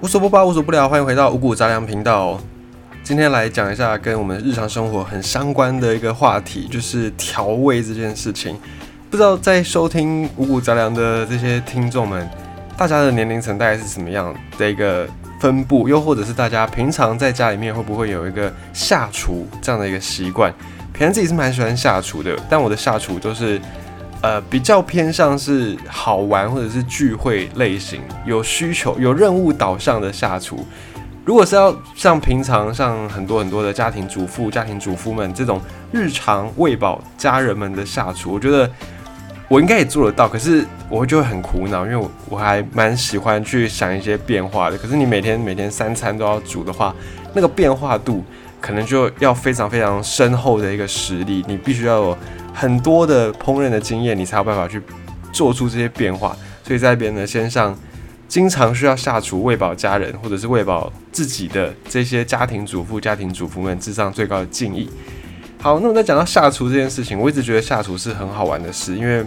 无所不包，无所不聊，欢迎回到五谷杂粮频道。今天来讲一下跟我们日常生活很相关的一个话题，就是调味这件事情。不知道在收听五谷杂粮的这些听众们，大家的年龄层大概是什么样的一个分布？又或者是大家平常在家里面会不会有一个下厨这样的一个习惯？平常自己是蛮喜欢下厨的，但我的下厨都是。呃，比较偏向是好玩或者是聚会类型，有需求、有任务导向的下厨。如果是要像平常像很多很多的家庭主妇、家庭主妇们这种日常喂饱家人们的下厨，我觉得我应该也做得到。可是我就会很苦恼，因为我我还蛮喜欢去想一些变化的。可是你每天每天三餐都要煮的话，那个变化度可能就要非常非常深厚的一个实力，你必须要有。很多的烹饪的经验，你才有办法去做出这些变化。所以在别人的身上，经常需要下厨喂饱家人，或者是喂饱自己的这些家庭主妇、家庭主妇们，致上最高的敬意。好，那么在讲到下厨这件事情，我一直觉得下厨是很好玩的事，因为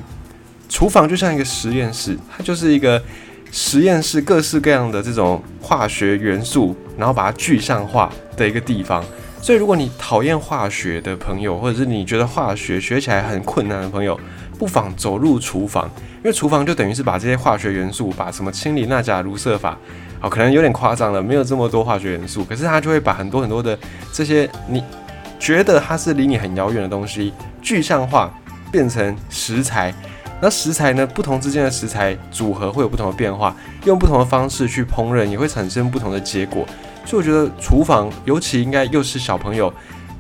厨房就像一个实验室，它就是一个实验室，各式各样的这种化学元素，然后把它具象化的一个地方。所以，如果你讨厌化学的朋友，或者是你觉得化学学起来很困难的朋友，不妨走入厨房，因为厨房就等于是把这些化学元素，把什么氢锂钠钾卢瑟法，哦，可能有点夸张了，没有这么多化学元素，可是它就会把很多很多的这些你觉得它是离你很遥远的东西，具象化变成食材。那食材呢，不同之间的食材组合会有不同的变化，用不同的方式去烹饪，也会产生不同的结果。所以我觉得厨房尤其应该又是小朋友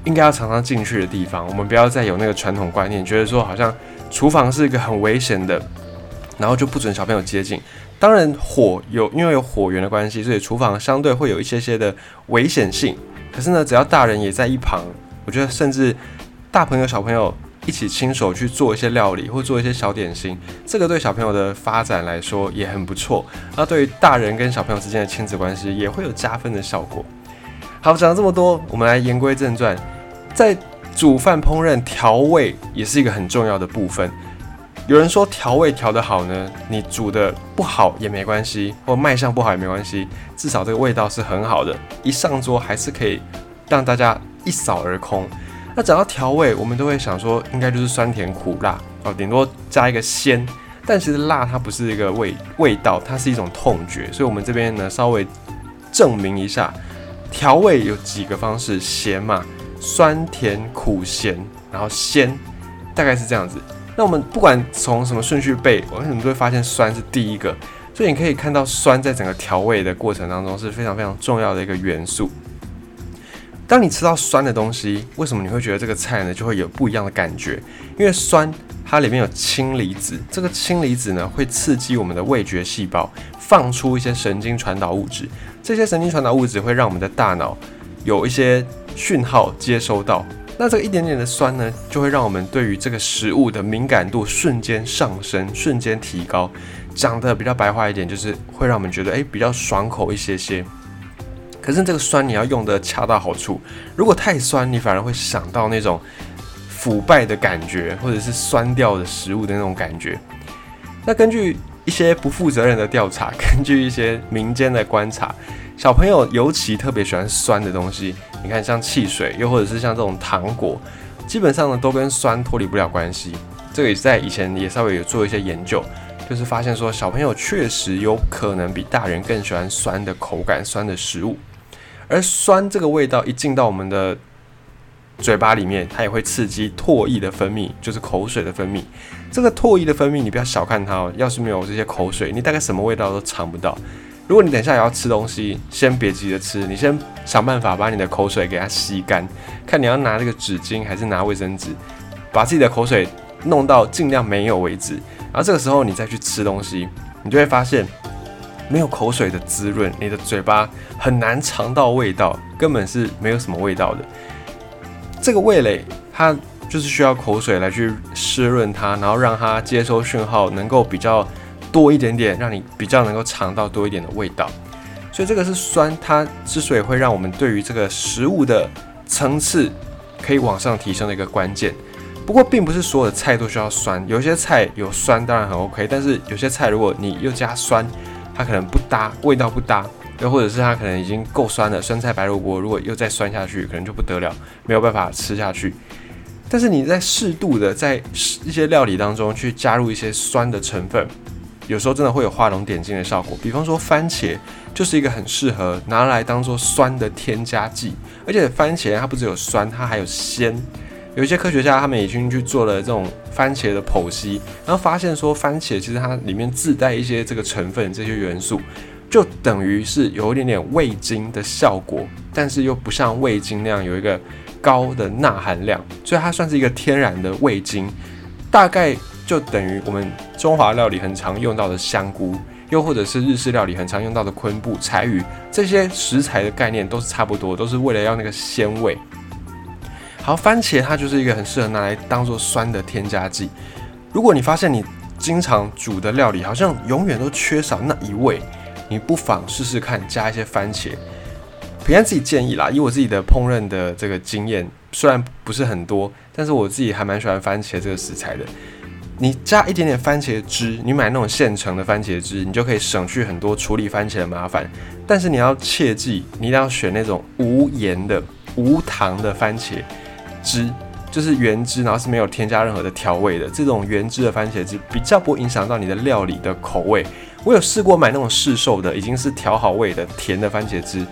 应该要常常进去的地方。我们不要再有那个传统观念，觉得说好像厨房是一个很危险的，然后就不准小朋友接近。当然火有因为有火源的关系，所以厨房相对会有一些些的危险性。可是呢，只要大人也在一旁，我觉得甚至大朋友小朋友。一起亲手去做一些料理，或做一些小点心，这个对小朋友的发展来说也很不错。那对于大人跟小朋友之间的亲子关系也会有加分的效果。好，讲了这么多，我们来言归正传。在煮饭烹饪，调味也是一个很重要的部分。有人说调味调得好呢，你煮的不好也没关系，或卖相不好也没关系，至少这个味道是很好的，一上桌还是可以让大家一扫而空。那讲到调味，我们都会想说，应该就是酸甜苦辣哦，顶多加一个鲜。但其实辣它不是一个味味道，它是一种痛觉。所以我们这边呢，稍微证明一下，调味有几个方式：咸嘛，酸甜苦咸，然后鲜，大概是这样子。那我们不管从什么顺序背，我们都会发现酸是第一个。所以你可以看到，酸在整个调味的过程当中是非常非常重要的一个元素。当你吃到酸的东西，为什么你会觉得这个菜呢就会有不一样的感觉？因为酸它里面有氢离子，这个氢离子呢会刺激我们的味觉细胞，放出一些神经传导物质。这些神经传导物质会让我们的大脑有一些讯号接收到。那这个一点点的酸呢，就会让我们对于这个食物的敏感度瞬间上升，瞬间提高。讲的比较白话一点，就是会让我们觉得诶比较爽口一些些。可是这个酸你要用的恰到好处，如果太酸，你反而会想到那种腐败的感觉，或者是酸掉的食物的那种感觉。那根据一些不负责任的调查，根据一些民间的观察，小朋友尤其特别喜欢酸的东西。你看，像汽水，又或者是像这种糖果，基本上呢都跟酸脱离不了关系。这个也在以前也稍微有做一些研究，就是发现说小朋友确实有可能比大人更喜欢酸的口感、酸的食物。而酸这个味道一进到我们的嘴巴里面，它也会刺激唾液的分泌，就是口水的分泌。这个唾液的分泌，你不要小看它哦。要是没有这些口水，你大概什么味道都尝不到。如果你等下也要吃东西，先别急着吃，你先想办法把你的口水给它吸干。看你要拿这个纸巾还是拿卫生纸，把自己的口水弄到尽量没有为止。然后这个时候你再去吃东西，你就会发现。没有口水的滋润，你的嘴巴很难尝到味道，根本是没有什么味道的。这个味蕾它就是需要口水来去湿润它，然后让它接收讯号能够比较多一点点，让你比较能够尝到多一点的味道。所以这个是酸，它之所以会让我们对于这个食物的层次可以往上提升的一个关键。不过并不是所有的菜都需要酸，有些菜有酸当然很 OK，但是有些菜如果你又加酸。它可能不搭，味道不搭，又或者是它可能已经够酸了，酸菜白萝卜如果又再酸下去，可能就不得了，没有办法吃下去。但是你在适度的在一些料理当中去加入一些酸的成分，有时候真的会有画龙点睛的效果。比方说番茄就是一个很适合拿来当做酸的添加剂，而且番茄它不只有酸，它还有鲜。有一些科学家他们已经去做了这种番茄的剖析，然后发现说番茄其实它里面自带一些这个成分，这些元素就等于是有一点点味精的效果，但是又不像味精那样有一个。高的钠含量，所以它算是一个天然的味精，大概就等于我们中华料理很常用到的香菇，又或者是日式料理很常用到的昆布、柴鱼这些食材的概念都是差不多，都是为了要那个鲜味。好，番茄它就是一个很适合拿来当做酸的添加剂。如果你发现你经常煮的料理好像永远都缺少那一味，你不妨试试看加一些番茄。平安自己建议啦，以我自己的烹饪的这个经验，虽然不是很多，但是我自己还蛮喜欢番茄这个食材的。你加一点点番茄汁，你买那种现成的番茄汁，你就可以省去很多处理番茄的麻烦。但是你要切记，你一定要选那种无盐的、无糖的番茄汁，就是原汁，然后是没有添加任何的调味的。这种原汁的番茄汁比较不影响到你的料理的口味。我有试过买那种市售的，已经是调好味的甜的番茄汁。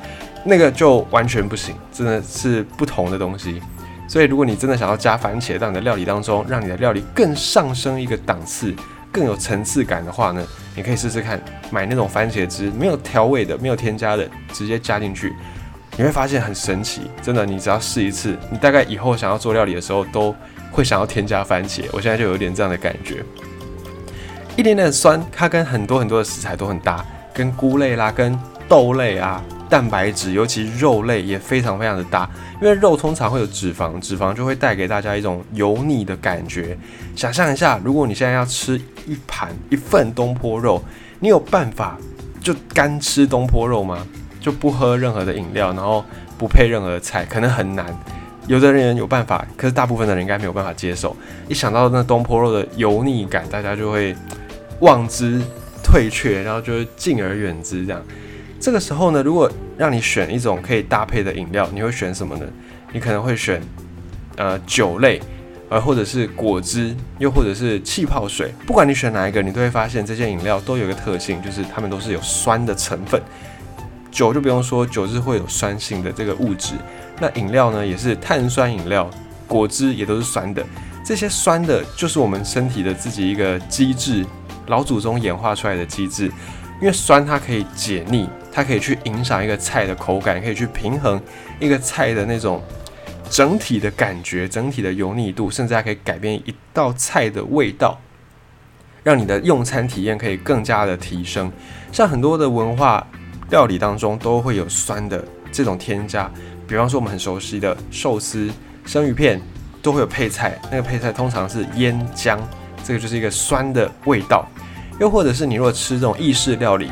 那个就完全不行，真的是不同的东西。所以，如果你真的想要加番茄到你的料理当中，让你的料理更上升一个档次，更有层次感的话呢，你可以试试看买那种番茄汁，没有调味的，没有添加的，直接加进去，你会发现很神奇。真的，你只要试一次，你大概以后想要做料理的时候，都会想要添加番茄。我现在就有点这样的感觉，一点点酸，它跟很多很多的食材都很搭，跟菇类啦，跟豆类啊。蛋白质，尤其肉类也非常非常的搭，因为肉通常会有脂肪，脂肪就会带给大家一种油腻的感觉。想象一下，如果你现在要吃一盘一份东坡肉，你有办法就干吃东坡肉吗？就不喝任何的饮料，然后不配任何的菜，可能很难。有的人有办法，可是大部分的人应该没有办法接受。一想到那东坡肉的油腻感，大家就会望之退却，然后就会敬而远之这样。这个时候呢，如果让你选一种可以搭配的饮料，你会选什么呢？你可能会选呃酒类，呃或者是果汁，又或者是气泡水。不管你选哪一个，你都会发现这些饮料都有一个特性，就是它们都是有酸的成分。酒就不用说，酒是会有酸性的这个物质。那饮料呢，也是碳酸饮料，果汁也都是酸的。这些酸的，就是我们身体的自己一个机制，老祖宗演化出来的机制。因为酸它可以解腻。它可以去影响一个菜的口感，可以去平衡一个菜的那种整体的感觉、整体的油腻度，甚至还可以改变一道菜的味道，让你的用餐体验可以更加的提升。像很多的文化料理当中都会有酸的这种添加，比方说我们很熟悉的寿司、生鱼片都会有配菜，那个配菜通常是腌姜，这个就是一个酸的味道。又或者是你如果吃这种意式料理。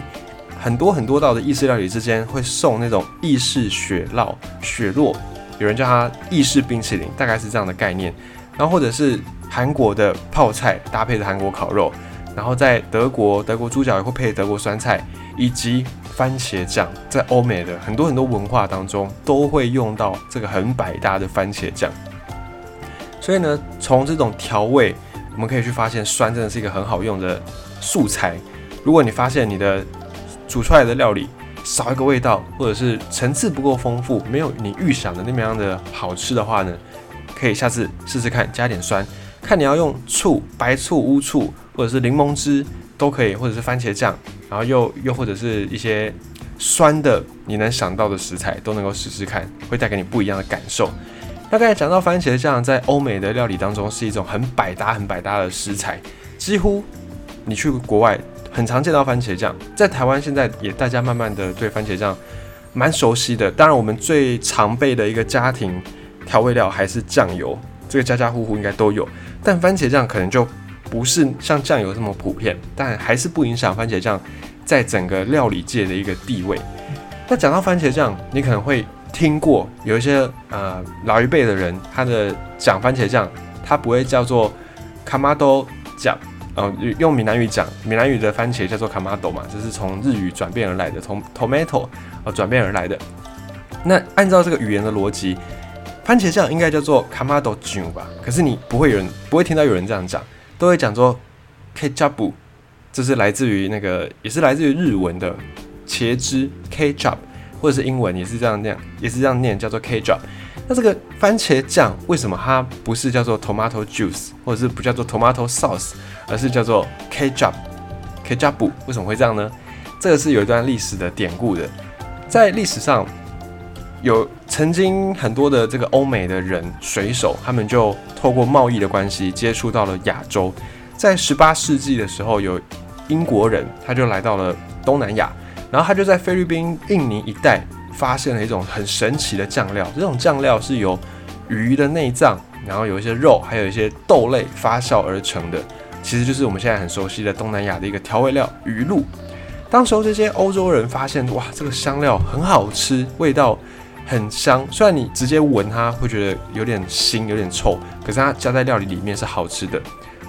很多很多道的意式料理之间会送那种意式雪酪、雪酪，有人叫它意式冰淇淋，大概是这样的概念。然后或者是韩国的泡菜搭配的韩国烤肉，然后在德国德国猪脚也会配德国酸菜，以及番茄酱，在欧美的很多很多文化当中都会用到这个很百搭的番茄酱。所以呢，从这种调味，我们可以去发现酸真的是一个很好用的素材。如果你发现你的煮出来的料理少一个味道，或者是层次不够丰富，没有你预想的那么样的好吃的话呢，可以下次试试看加点酸，看你要用醋、白醋、乌醋，或者是柠檬汁都可以，或者是番茄酱，然后又又或者是一些酸的你能想到的食材都能够试试看，会带给你不一样的感受。大概讲到番茄酱，在欧美的料理当中是一种很百搭、很百搭的食材，几乎你去国外。很常见到番茄酱，在台湾现在也大家慢慢的对番茄酱蛮熟悉的。当然，我们最常备的一个家庭调味料还是酱油，这个家家户户应该都有。但番茄酱可能就不是像酱油这么普遍，但还是不影响番茄酱在整个料理界的一个地位。那讲到番茄酱，你可能会听过有一些呃老一辈的人，他的讲番茄酱，他不会叫做卡玛多酱。呃，用闽南语讲，闽南语的番茄叫做 kamado 嘛，这是从日语转变而来的，从 tomato 呃转变而来的。那按照这个语言的逻辑，番茄酱应该叫做 kamado 酱吧？可是你不会有人不会听到有人这样讲，都会讲做 ketchup，这是来自于那个也是来自于日文的茄汁 ketchup，或者是英文也是这样念，也是这样念，叫做 ketchup。那这个番茄酱为什么它不是叫做 tomato juice，或者是不叫做 tomato sauce，而是叫做 ketchup？ketchup 为什么会这样呢？这个是有一段历史的典故的，在历史上有曾经很多的这个欧美的人水手，他们就透过贸易的关系接触到了亚洲。在十八世纪的时候，有英国人他就来到了东南亚，然后他就在菲律宾、印尼一带。发现了一种很神奇的酱料，这种酱料是由鱼的内脏，然后有一些肉，还有一些豆类发酵而成的，其实就是我们现在很熟悉的东南亚的一个调味料鱼露。当时候这些欧洲人发现，哇，这个香料很好吃，味道很香，虽然你直接闻它会觉得有点腥、有点臭，可是它加在料理里面是好吃的。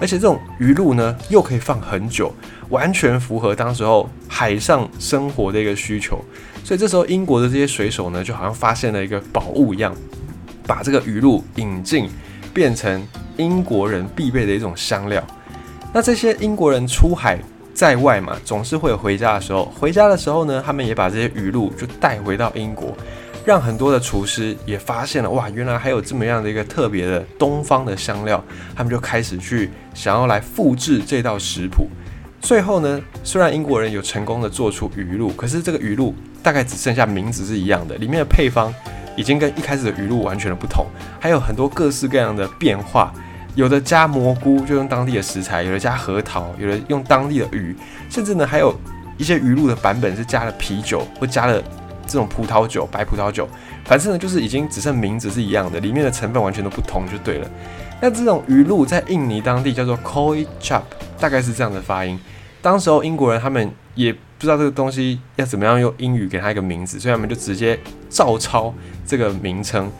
而且这种鱼露呢，又可以放很久，完全符合当时候海上生活的一个需求。所以这时候，英国的这些水手呢，就好像发现了一个宝物一样，把这个鱼露引进，变成英国人必备的一种香料。那这些英国人出海在外嘛，总是会有回家的时候。回家的时候呢，他们也把这些鱼露就带回到英国，让很多的厨师也发现了，哇，原来还有这么样的一个特别的东方的香料。他们就开始去想要来复制这道食谱。最后呢，虽然英国人有成功的做出鱼露，可是这个鱼露。大概只剩下名字是一样的，里面的配方已经跟一开始的鱼露完全的不同，还有很多各式各样的变化，有的加蘑菇就用当地的食材，有的加核桃，有的用当地的鱼，甚至呢还有一些鱼露的版本是加了啤酒或加了这种葡萄酒、白葡萄酒，反正呢就是已经只剩名字是一样的，里面的成分完全都不同就对了。那这种鱼露在印尼当地叫做 koi chap，大概是这样的发音。当时候英国人他们也。不知道这个东西要怎么样用英语给它一个名字，所以他们就直接照抄这个名称。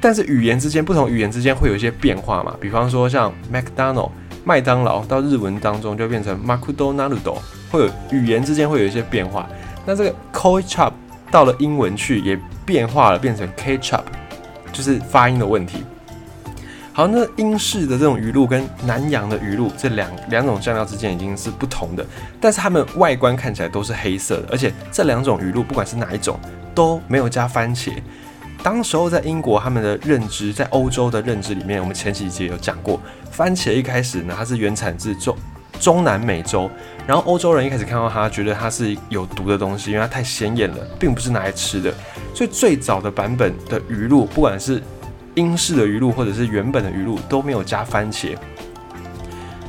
但是语言之间不同，语言之间会有一些变化嘛。比方说像 McDonald 麦当劳到日文当中就变成 McDonald's，会有语言之间会有一些变化。那这个 koi chup 到了英文去也变化了，变成 Ketchup，就是发音的问题。好，那英式的这种鱼露跟南洋的鱼露这两两种酱料之间已经是不同的，但是它们外观看起来都是黑色的，而且这两种鱼露不管是哪一种都没有加番茄。当时候在英国他们的认知，在欧洲的认知里面，我们前几集有讲过，番茄一开始呢它是原产自中中南美洲，然后欧洲人一开始看到它，觉得它是有毒的东西，因为它太鲜艳了，并不是拿来吃的，所以最早的版本的鱼露，不管是英式的鱼露或者是原本的鱼露都没有加番茄。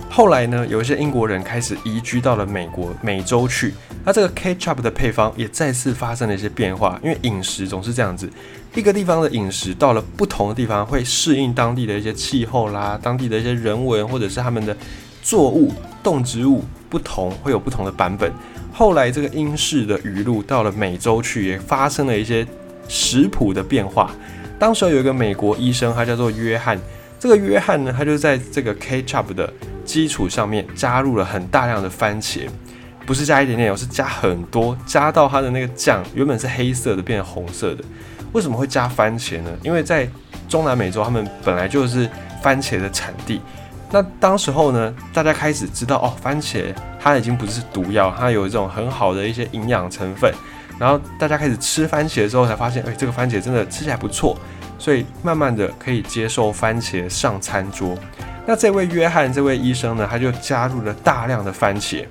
后来呢，有一些英国人开始移居到了美国美洲去，那这个 ketchup 的配方也再次发生了一些变化。因为饮食总是这样子，一个地方的饮食到了不同的地方，会适应当地的一些气候啦，当地的一些人文或者是他们的作物动植物不同，会有不同的版本。后来这个英式的鱼露到了美洲去，也发生了一些食谱的变化。当时有一个美国医生，他叫做约翰。这个约翰呢，他就在这个 ketchup 的基础上面加入了很大量的番茄，不是加一点点，而是加很多，加到他的那个酱原本是黑色的变红色的。为什么会加番茄呢？因为在中南美洲，他们本来就是番茄的产地。那当时候呢，大家开始知道哦，番茄它已经不是毒药，它有一种很好的一些营养成分。然后大家开始吃番茄之后，才发现，哎，这个番茄真的吃起来不错，所以慢慢的可以接受番茄上餐桌。那这位约翰这位医生呢，他就加入了大量的番茄。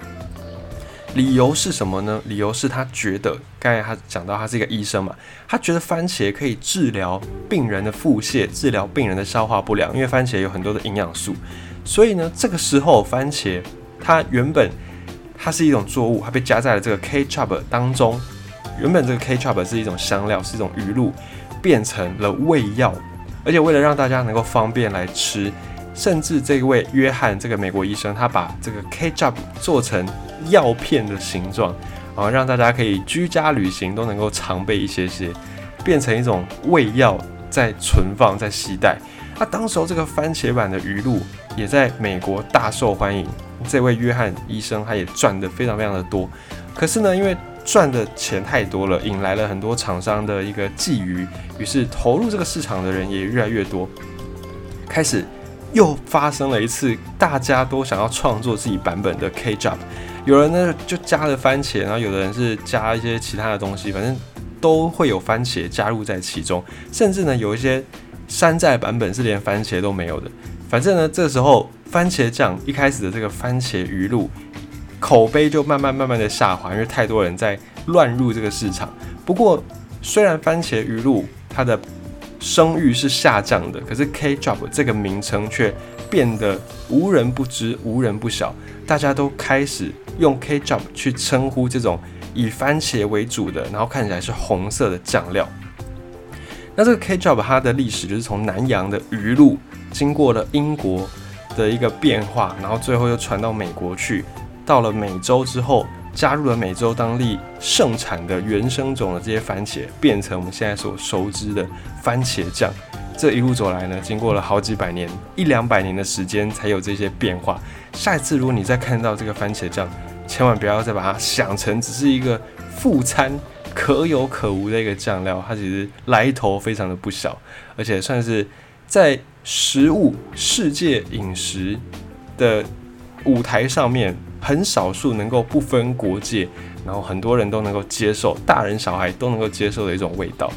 理由是什么呢？理由是他觉得，刚才他讲到他是一个医生嘛，他觉得番茄可以治疗病人的腹泻，治疗病人的消化不良，因为番茄有很多的营养素。所以呢，这个时候番茄它原本它是一种作物，它被加在了这个 ketchup 当中。原本这个 ketchup 是一种香料，是一种鱼露，变成了胃药，而且为了让大家能够方便来吃，甚至这位约翰这个美国医生，他把这个 ketchup 做成药片的形状，啊，让大家可以居家旅行都能够常备一些些，变成一种胃药在存放在携带。那当时候这个番茄版的鱼露也在美国大受欢迎。这位约翰医生他也赚得非常非常的多。可是呢，因为赚的钱太多了，引来了很多厂商的一个觊觎，于是投入这个市场的人也越来越多。开始又发生了一次，大家都想要创作自己版本的 K Drop。有人呢就加了番茄，然后有的人是加一些其他的东西，反正都会有番茄加入在其中。甚至呢有一些山寨版本是连番茄都没有的。反正呢这时候番茄酱一开始的这个番茄鱼露。口碑就慢慢慢慢的下滑，因为太多人在乱入这个市场。不过，虽然番茄鱼露它的声誉是下降的，可是 K Drop 这个名称却变得无人不知、无人不晓。大家都开始用 K Drop 去称呼这种以番茄为主的，然后看起来是红色的酱料。那这个 K Drop 它的历史就是从南洋的鱼露，经过了英国的一个变化，然后最后又传到美国去。到了美洲之后，加入了美洲当地盛产的原生种的这些番茄，变成我们现在所熟知的番茄酱。这一路走来呢，经过了好几百年、一两百年的时间，才有这些变化。下一次如果你再看到这个番茄酱，千万不要再把它想成只是一个副餐可有可无的一个酱料，它其实来头非常的不小，而且算是在食物世界饮食的舞台上面。很少数能够不分国界，然后很多人都能够接受，大人小孩都能够接受的一种味道。